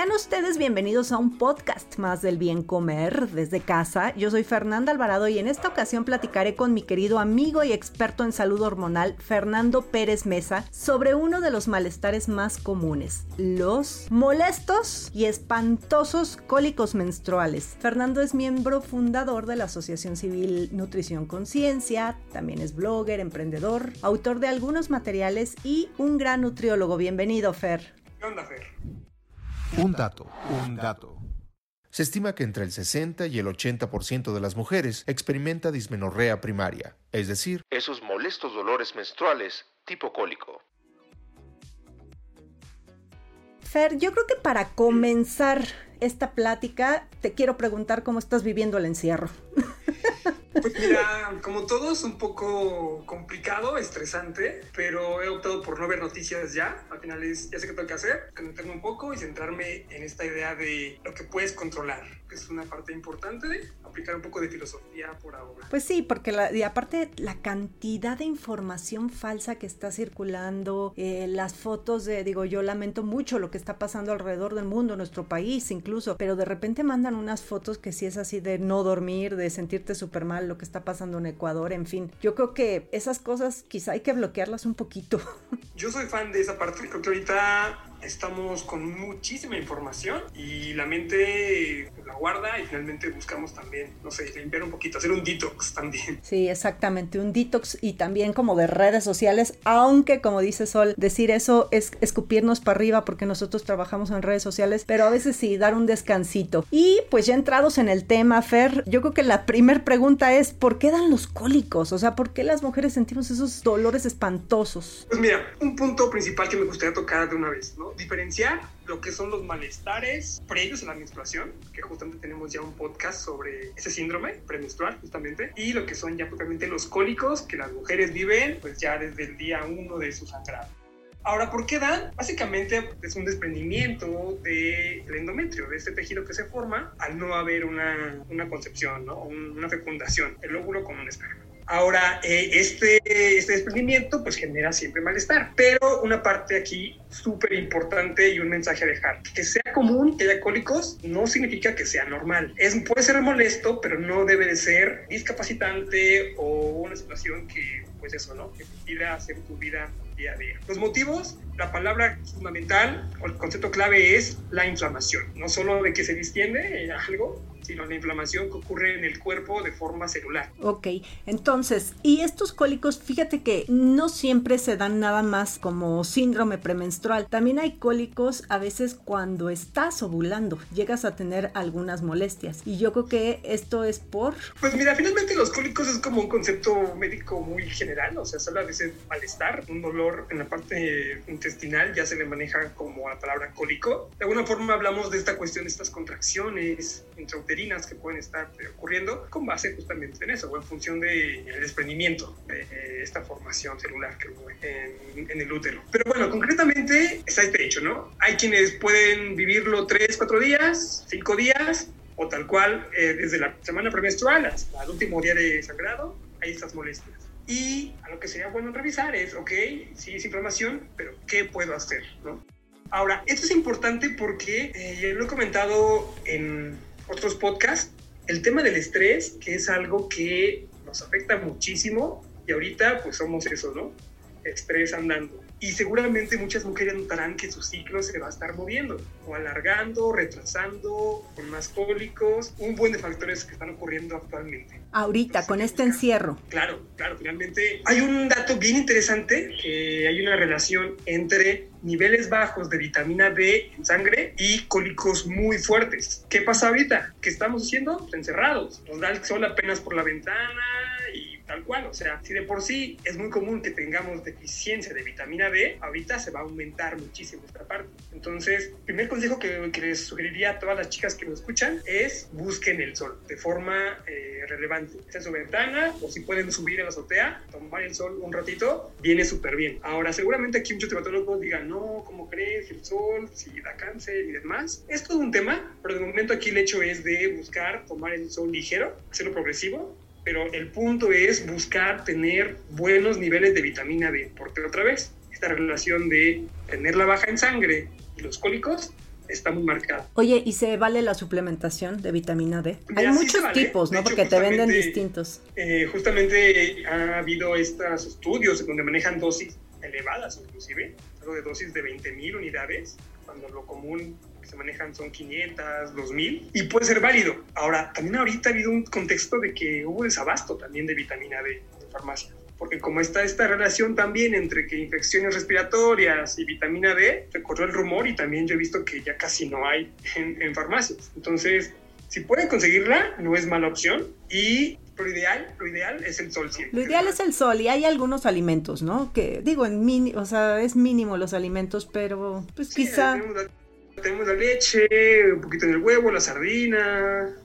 Sean ustedes bienvenidos a un podcast más del bien comer desde casa. Yo soy Fernanda Alvarado y en esta ocasión platicaré con mi querido amigo y experto en salud hormonal Fernando Pérez Mesa sobre uno de los malestares más comunes, los molestos y espantosos cólicos menstruales. Fernando es miembro fundador de la Asociación Civil Nutrición Conciencia, también es blogger, emprendedor, autor de algunos materiales y un gran nutriólogo. Bienvenido, Fer. ¿Qué onda, Fer? Un dato, un dato. Se estima que entre el 60 y el 80% de las mujeres experimenta dismenorrea primaria, es decir, esos molestos dolores menstruales tipo cólico. Fer, yo creo que para comenzar esta plática te quiero preguntar cómo estás viviendo el encierro. Pues mira, como todo es un poco complicado, estresante, pero he optado por no ver noticias ya. Al final es, ya sé qué tengo que hacer, conectarme un poco y centrarme en esta idea de lo que puedes controlar, que es una parte importante aplicar un poco de filosofía por ahora. Pues sí, porque la, y aparte la cantidad de información falsa que está circulando, eh, las fotos de, digo, yo lamento mucho lo que está pasando alrededor del mundo, nuestro país incluso, pero de repente mandan unas fotos que sí es así de no dormir, de sentirte súper mal, lo que está pasando en Ecuador, en fin. Yo creo que esas cosas quizá hay que bloquearlas un poquito. Yo soy fan de esa parte, creo que ahorita estamos con muchísima información y la mente la guarda y finalmente buscamos también, no sé, limpiar un poquito, hacer un detox también. Sí, exactamente, un detox y también como de redes sociales, aunque como dice Sol, decir eso es escupirnos para arriba porque nosotros trabajamos en redes sociales, pero a veces sí, dar un descansito. Y pues ya entrados en el tema, Fer, yo creo que la primera pregunta es, ¿por qué dan los cólicos? O sea, ¿por qué las mujeres sentimos esos dolores espantosos? Pues mira, un punto principal que me gustaría tocar de una vez, ¿no? Diferenciar lo que son los malestares previos a la menstruación, que justamente tenemos ya un podcast sobre ese síndrome premenstrual, justamente, y lo que son ya propiamente los cólicos que las mujeres viven, pues ya desde el día uno de su sangrado. Ahora, ¿por qué dan? Básicamente es un desprendimiento del endometrio, de este tejido que se forma al no haber una, una concepción, ¿no? una fecundación, el óvulo con un esperma. Ahora, eh, este, este desprendimiento pues genera siempre malestar, pero una parte aquí súper importante y un mensaje a dejar, que sea común que haya cólicos no significa que sea normal. Es, puede ser molesto, pero no debe de ser discapacitante o una situación que, pues eso, ¿no? Que te hacer tu vida día a día. Los motivos, la palabra fundamental o el concepto clave es la inflamación, no solo de que se distiende algo, sino la inflamación que ocurre en el cuerpo de forma celular. Ok, entonces, y estos cólicos, fíjate que no siempre se dan nada más como síndrome premenstrual. También hay cólicos a veces cuando estás ovulando, llegas a tener algunas molestias. Y yo creo que esto es por... Pues mira, finalmente los cólicos es como un concepto médico muy general, o sea, solo a veces malestar, un dolor en la parte intestinal, ya se le maneja como la palabra cólico. De alguna forma hablamos de esta cuestión, de estas contracciones intrauterinas que pueden estar ocurriendo con base justamente en eso, o en función del desprendimiento de esta formación celular que hubo en, en, el útero. Pero bueno, concretamente está este hecho, ¿no? Hay quienes pueden vivirlo 3, 4 días, 5 días, o tal cual eh, desde la semana premenstrual hasta el último día de sangrado, hay estas molestias. Y a lo que sería bueno revisar es, ok, sí es inflamación, pero ¿qué puedo hacer? ¿no? Ahora, esto es importante porque eh, lo he comentado en otros podcasts, el tema del estrés, que es algo que nos afecta muchísimo y ahorita pues somos eso, ¿no? Estrés andando. y seguramente muchas mujeres notarán que su ciclo se va a estar moviendo o alargando, retrasando, con más cólicos, un buen de factores que están ocurriendo actualmente. Ahorita, con este encierro. Claro, claro, finalmente hay un dato bien interesante que hay una relación entre niveles bajos de vitamina D en sangre y cólicos muy fuertes. ¿Qué pasa ahorita? ¿Qué estamos haciendo? Encerrados. Nos da el sol apenas por la ventana tal cual. O sea, si de por sí es muy común que tengamos deficiencia de vitamina D, ahorita se va a aumentar muchísimo esta parte. Entonces, el primer consejo que, les sugeriría a todas las chicas que nos escuchan es busquen el sol de forma eh, relevante. en su ventana o si pueden subir a la azotea, tomar el sol un ratito, viene súper bien. Ahora, seguramente aquí muchos dermatólogos digan, no, ¿cómo crees? El sol, si da cáncer y demás. Es todo un tema, pero de momento aquí el hecho es de buscar tomar el sol ligero, hacerlo progresivo pero el punto es buscar tener buenos niveles de vitamina D, porque otra vez, esta relación de tenerla baja en sangre y los cólicos está muy marcada. Oye, ¿y se vale la suplementación de vitamina D? Hay muchos tipos, ¿no? porque te venden distintos. Eh, justamente ha habido estos estudios donde manejan dosis elevadas, inclusive, algo de dosis de 20.000 unidades, cuando lo común se manejan son 500, 2000 y puede ser válido. Ahora, también ahorita ha habido un contexto de que hubo desabasto también de vitamina D en farmacia. Porque como está esta relación también entre que infecciones respiratorias y vitamina D, se corrió el rumor y también yo he visto que ya casi no hay en, en farmacias. Entonces, si pueden conseguirla, no es mala opción. Y lo ideal, lo ideal es el sol siempre. Lo ideal es el sol y hay algunos alimentos, ¿no? Que digo, en mini, o sea, es mínimo los alimentos, pero pues quizá tenemos la leche, un poquito en el huevo, la sardina.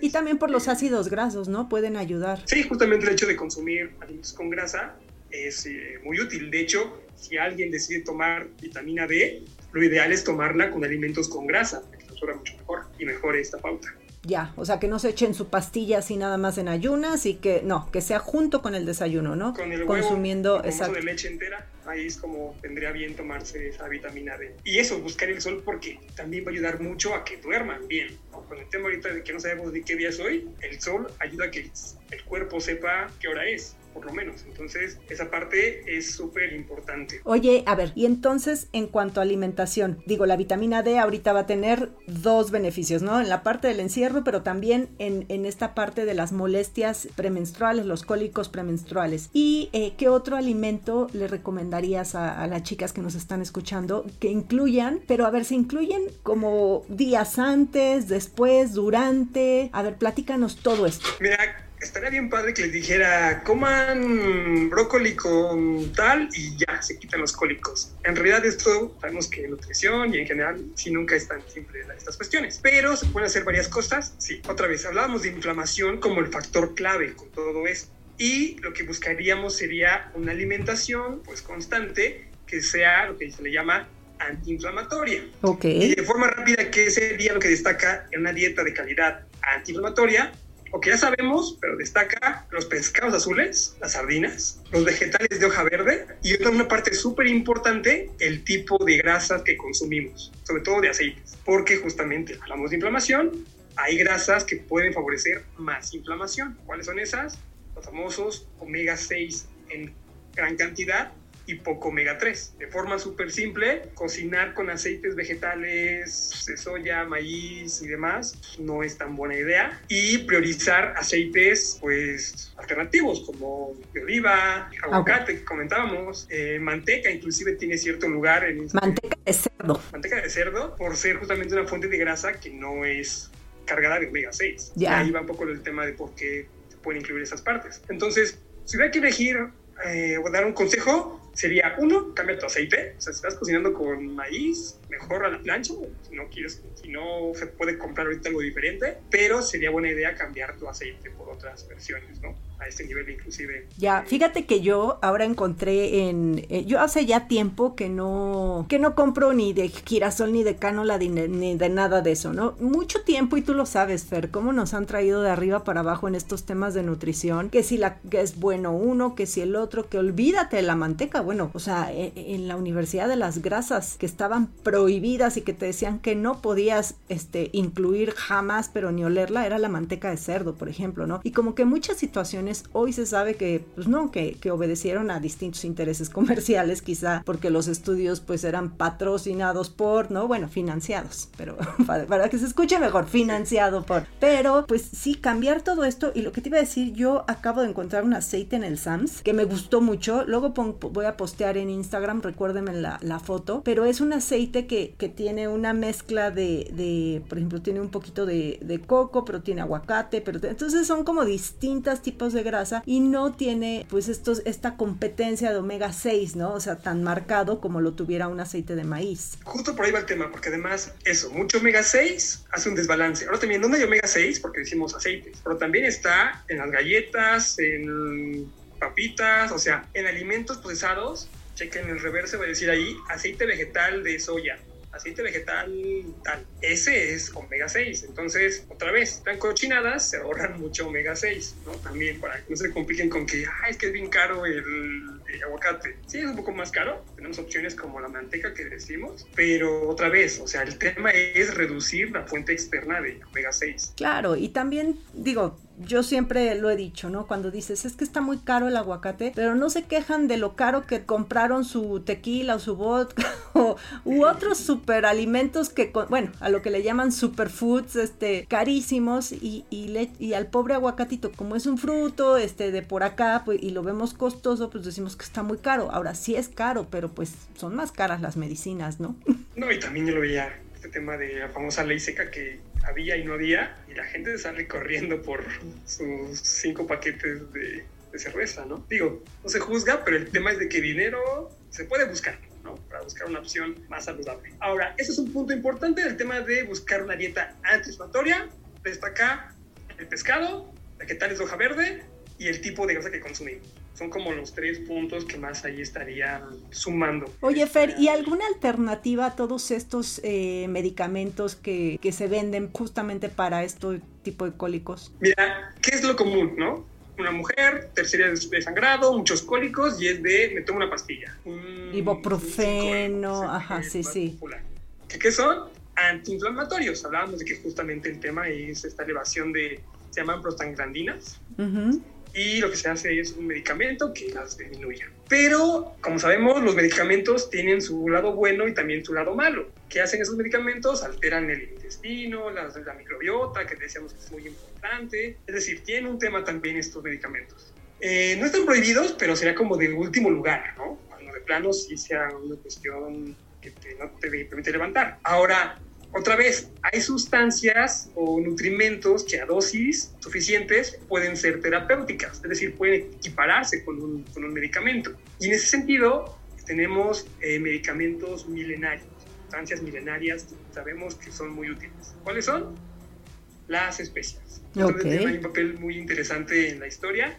Y también por los ácidos grasos, ¿no? Pueden ayudar. Sí, justamente el hecho de consumir alimentos con grasa es eh, muy útil. De hecho, si alguien decide tomar vitamina D, lo ideal es tomarla con alimentos con grasa, que absorba mucho mejor y mejore esta pauta. Ya, o sea, que no se echen su pastilla así nada más en ayunas y que no, que sea junto con el desayuno, ¿no? Con el Consumiendo exacto. de leche entera, ahí es como vendría bien tomarse esa vitamina D. Y eso, buscar el sol porque también va a ayudar mucho a que duerman bien. Con el tema ahorita de que no sabemos de qué día es hoy, el sol ayuda a que el cuerpo sepa qué hora es por lo menos. Entonces, esa parte es súper importante. Oye, a ver, y entonces en cuanto a alimentación, digo, la vitamina D ahorita va a tener dos beneficios, ¿no? En la parte del encierro, pero también en, en esta parte de las molestias premenstruales, los cólicos premenstruales. ¿Y eh, qué otro alimento le recomendarías a, a, las chicas que nos están escuchando que incluyan, pero a ver, se incluyen como días antes, después, durante? A ver, platícanos todo esto. Mira, estaría bien padre que les dijera, coman brócoli con tal y ya, se quitan los cólicos. En realidad esto sabemos que nutrición y en general sí nunca es tan simple estas cuestiones. Pero se pueden hacer varias cosas. Sí, otra vez, hablábamos de inflamación como el factor clave con todo esto. Y lo que buscaríamos sería una alimentación pues constante que sea lo que se le llama antiinflamatoria. Ok. Y de forma rápida, ¿qué sería lo que destaca en una dieta de calidad antiinflamatoria? O que ya sabemos, pero destaca los pescados azules, las sardinas, los vegetales de hoja verde y otra una parte súper importante, el tipo de grasas que consumimos, sobre todo de aceites, porque justamente hablamos de inflamación, hay grasas que pueden favorecer más inflamación. ¿Cuáles son esas? Los famosos omega 6 en gran cantidad y poco omega 3. De forma súper simple, cocinar con aceites vegetales de soya, maíz y demás no es tan buena idea. Y priorizar aceites pues alternativos como de oliva, aguacate que comentábamos, eh, manteca inclusive tiene cierto lugar en... Este manteca de cerdo. Manteca de cerdo por ser justamente una fuente de grasa que no es cargada de omega 6. Ya. Ahí va un poco el tema de por qué se pueden incluir esas partes. Entonces, si hubiera que elegir eh, o dar un consejo, sería uno, cambia tu aceite. O sea, si estás cocinando con maíz, mejor a la plancha. Si no quieres, si no se puede comprar ahorita algo diferente, pero sería buena idea cambiar tu aceite por otras versiones, ¿no? A este nivel inclusive. Ya, fíjate que yo ahora encontré en, eh, yo hace ya tiempo que no, que no compro ni de girasol ni de cánola ni, de nada de eso, ¿no? Mucho tiempo y tú lo sabes, Fer, cómo nos han traído de arriba para abajo en estos temas de nutrición, que si la que es bueno uno, que si el otro, que olvídate de la manteca. Bueno, o sea, e, e, en la Universidad de las Grasas que estaban prohibidas y que te decían que no podías este, incluir jamás, pero ni olerla, era la manteca de cerdo, por ejemplo, ¿no? Y como que en muchas situaciones hoy se sabe que, pues no, que, obedecieron a distintos intereses comerciales, quizá porque los estudios pues eran patrocinados por, ¿no? Bueno, financiados, pero para, que se escuche mejor, financiado por. Pero pues sí, cambiar todo esto y lo que te iba a decir, yo acabo de encontrar un aceite en el Sams que me gustó mucho, luego voy a postear en Instagram, recuérdenme la, foto, pero es un aceite que, que tiene una mezcla de, de, por ejemplo, tiene un poquito de, de coco, pero tiene aguacate, pero entonces son como distintos tipos de grasa y no tiene pues estos, esta competencia de omega 6, ¿no? O sea, tan marcado como lo tuviera un aceite de maíz. Justo por ahí va el tema, porque además eso, mucho omega 6 hace un desbalance. Ahora también, ¿dónde hay omega 6? Porque decimos aceites, pero también está en las galletas, en papitas, o sea, en alimentos procesados, chequen el reverso, va a decir ahí aceite vegetal de soya, aceite vegetal tal. Ese es omega 6. Entonces, otra vez, están cochinadas, se ahorran mucho omega 6, ¿no? También para que no se compliquen con que, ah, es que es bien caro el, aguacate. Sí, es un poco más caro. Tenemos opciones como la manteca que decimos, pero otra vez, o sea, el tema es reducir la fuente externa de omega 6. Claro, y también, digo, yo siempre lo he dicho, ¿no? Cuando dices, es que está muy caro el aguacate, pero no se quejan de lo caro que compraron su tequila o su vodka o, u otros superalimentos que, bueno, a lo que le llaman superfoods, este, carísimos y, y, y al pobre aguacatito, como es un fruto, este, de por acá, pues, y lo vemos costoso, pues decimos que está muy caro. Ahora sí es caro, pero pues son más caras las medicinas, ¿no? No, y también yo lo veía, este tema de la famosa ley seca que había y no había, y la gente sale corriendo por sus cinco paquetes de, cerveza, ¿no? Digo, no se juzga, pero el tema es de que dinero se puede buscar. ¿no? Para buscar una opción más saludable. Ahora, ese es un punto importante del tema de buscar una dieta antiinflamatoria. Destaca el pescado, la que tal es hoja verde y el tipo de grasa que consumimos son como los tres puntos que más ahí estarían sumando. Oye, Fer, ¿y alguna alternativa a todos estos eh, medicamentos que, que, se venden justamente para este tipo de cólicos? Mira, ¿qué es lo común, no? Una mujer, tercera de sangrado, muchos cólicos y es de, me tomo una pastilla. Ibuprofeno, ajá, sí, sí. ¿Qué, ¿Qué son? Antiinflamatorios. Hablábamos de que justamente el tema es esta elevación de, se llaman prostaglandinas. Uh y lo que se hace es un medicamento que las disminuya. Pero, como sabemos, los medicamentos tienen su lado bueno y también su lado malo. ¿Qué hacen esos medicamentos? Alteran el intestino, la, la microbiota, que decíamos que es muy importante. Es decir, tienen un tema también estos medicamentos. Eh, no están prohibidos, pero sería como de último lugar, ¿no? Cuando de plano sí sea una cuestión que no te permite levantar. Ahora, otra vez, hay sustancias o nutrimentos que a dosis suficientes pueden ser terapéuticas, es decir, pueden equipararse con un, con un medicamento. Y en ese sentido, tenemos eh, medicamentos milenarios, sustancias milenarias que sabemos que son muy útiles. ¿Cuáles son? Las especias. Okay. Hay un papel muy interesante en la historia,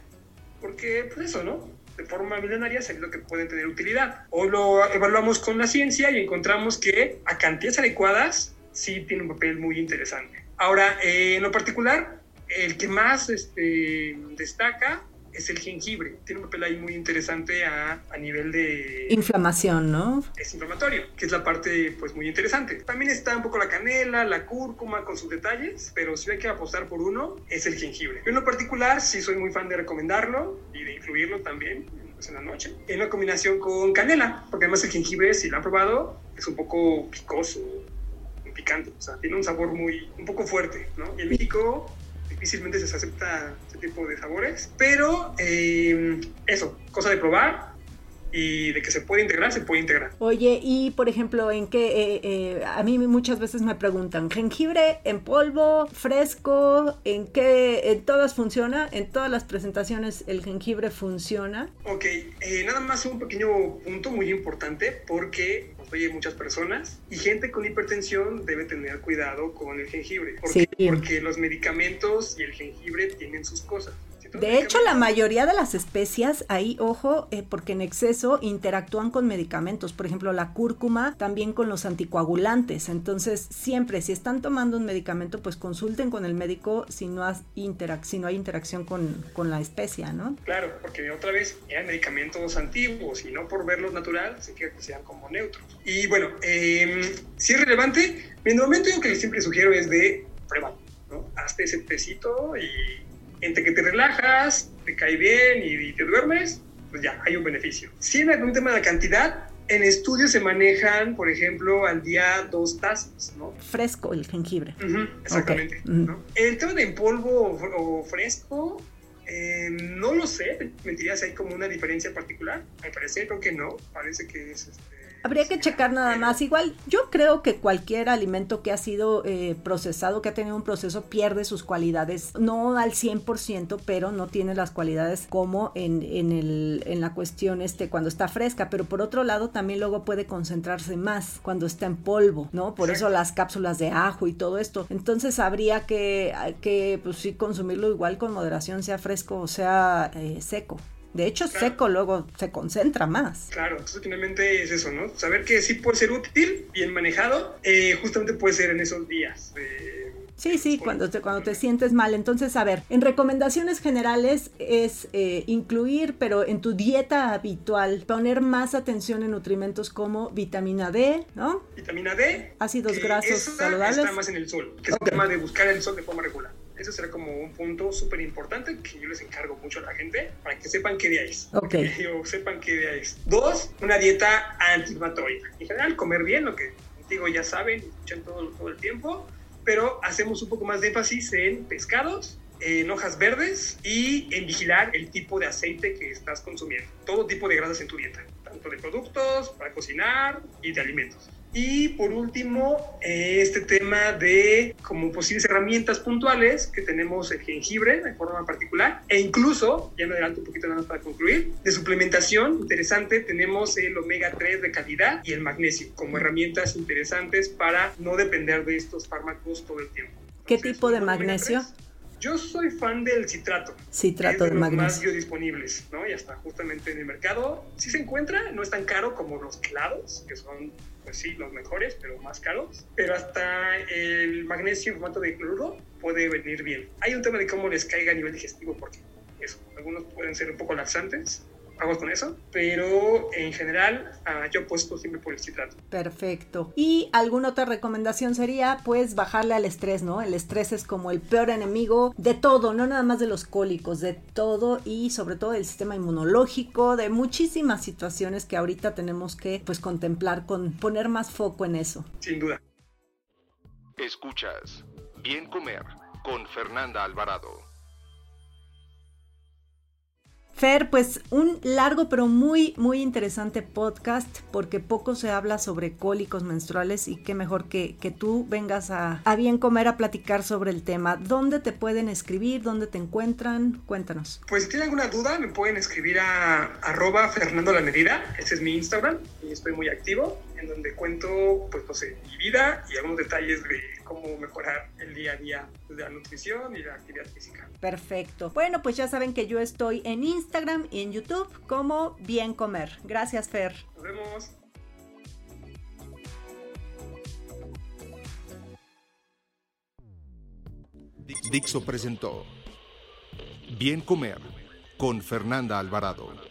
porque, pues eso, ¿no? de forma milenaria lo que pueden tener utilidad. Hoy lo evaluamos con la ciencia y encontramos que a cantidades adecuadas sí tiene un papel muy interesante. Ahora, eh, en lo particular, el que más este, destaca es el jengibre. Tiene un papel ahí muy interesante a, a, nivel de... Inflamación, ¿no? Es inflamatorio, que es la parte pues muy interesante. También está un poco la canela, la cúrcuma con sus detalles, pero si hay que apostar por uno, es el jengibre. Yo en lo particular sí soy muy fan de recomendarlo y de incluirlo también pues, en la noche, en una combinación con canela, porque además el jengibre, si lo han probado, es un poco picoso, o sea, tiene un sabor muy, un poco fuerte, ¿no? Y en México difícilmente se acepta ese tipo de sabores, pero eh, eso, cosa de probar, y de que se puede integrar, se puede integrar. Oye, y por ejemplo, en qué, eh, eh, a mí muchas veces me preguntan, jengibre en polvo, fresco, en qué, en todas funciona, en todas las presentaciones el jengibre funciona. Ok, nada más un pequeño punto muy importante porque oye muchas personas y gente con hipertensión debe tener cuidado con el jengibre. porque Porque los medicamentos y el jengibre tienen sus cosas. De hecho, la mayoría de las especias, ahí, ojo, eh, porque en exceso eso interactúan con medicamentos, por ejemplo la cúrcuma también con los anticoagulantes, entonces siempre si están tomando un medicamento pues consulten con el médico si no, has si no hay interacción con, con la especia, ¿no? Claro, porque otra vez eran medicamentos antiguos y no por verlos natural se quiere que sean como neutros. Y bueno, eh, si es relevante, en el momento yo que siempre sugiero es de prueba, ¿no? Hazte ese tecito y entre que te relajas, te cae bien y, te duermes, pues ya, hay un beneficio. Si en algún tema de cantidad, en estudios se manejan, por ejemplo, al día dos tazas, ¿no? Fresco el jengibre. exactamente. El tema de en polvo o, fresco, eh, no lo sé. Mentiría si hay como una diferencia particular. Me parece, creo que no. Parece que es este, Habría que checar nada más. Igual, yo creo que cualquier alimento que ha sido eh, procesado, que ha tenido un proceso, pierde sus cualidades. No al 100%, pero no tiene las cualidades como en, en, el, en la cuestión este cuando está fresca. Pero por otro lado, también luego puede concentrarse más cuando está en polvo, ¿no? Por eso las cápsulas de ajo y todo esto. Entonces habría que, que pues sí, consumirlo igual con moderación, sea fresco o sea eh, seco. De hecho, seco luego se concentra más. Claro, entonces finalmente es eso, ¿no? Saber que sí puede ser útil, bien manejado, eh, justamente puede ser en esos días. Sí, sí, cuando te, cuando te sientes mal. Entonces, a ver, en recomendaciones generales es eh, incluir, pero en tu dieta habitual, poner más atención en nutrimentos como vitamina D, ¿no? Vitamina D. Ácidos grasos saludables. Está más en el sol, que es el tema de buscar el sol de forma regular. Eso será como un punto súper importante que yo les encargo mucho a la gente para que sepan qué día es. Ok. O sepan qué día es. Dos, una dieta antiinflamatoria. En general, comer bien, lo que digo ya saben, escuchan todo, todo el tiempo, pero hacemos un poco más de énfasis en pescados, en hojas verdes y en vigilar el tipo de aceite que estás consumiendo. Todo tipo de grasas en tu dieta, tanto de productos, para cocinar y de alimentos. Y por último, este tema de como posibles herramientas puntuales que tenemos el jengibre de forma particular e incluso, ya me adelanto un poquito nada más para concluir, de suplementación interesante tenemos el omega 3 de calidad y el magnesio como herramientas interesantes para no depender de estos fármacos todo el tiempo. ¿Qué tipo de magnesio? Yo soy fan del citrato. Citrato de, magnesio. más biodisponibles, ¿no? Y hasta justamente en el mercado sí se encuentra, no es tan caro como los clados, que son pues sí, los mejores, pero más caros. Pero hasta el magnesio en formato de cloruro puede venir bien. Hay un tema de cómo les caiga a nivel digestivo, porque eso, algunos pueden ser un poco laxantes, aguas con eso, pero en general uh, yo apuesto siempre por el citrato. Perfecto. Y alguna otra recomendación sería pues bajarle al estrés, ¿no? El estrés es como el peor enemigo de todo, no nada más de los cólicos, de todo y sobre todo del sistema inmunológico, de muchísimas situaciones que ahorita tenemos que pues contemplar con poner más foco en eso. Sin duda. Escuchas Bien Comer con Fernanda Alvarado. Fer, pues un largo pero muy, muy interesante podcast porque poco se habla sobre cólicos menstruales y qué mejor que, que tú vengas a, a, bien comer a platicar sobre el tema. ¿Dónde te pueden escribir? ¿Dónde te encuentran? Cuéntanos. Pues si tienen alguna duda me pueden escribir a arroba Fernando La Medida, ese es mi Instagram y estoy muy activo en donde cuento, pues no sé, mi vida y algunos detalles de cómo mejorar el día a día de la nutrición y la actividad física. Perfecto. Bueno, pues ya saben que yo estoy en Instagram y en YouTube como Bien Comer. Gracias, Fer. Nos vemos. Dixo presentó Bien Comer con Fernanda Alvarado.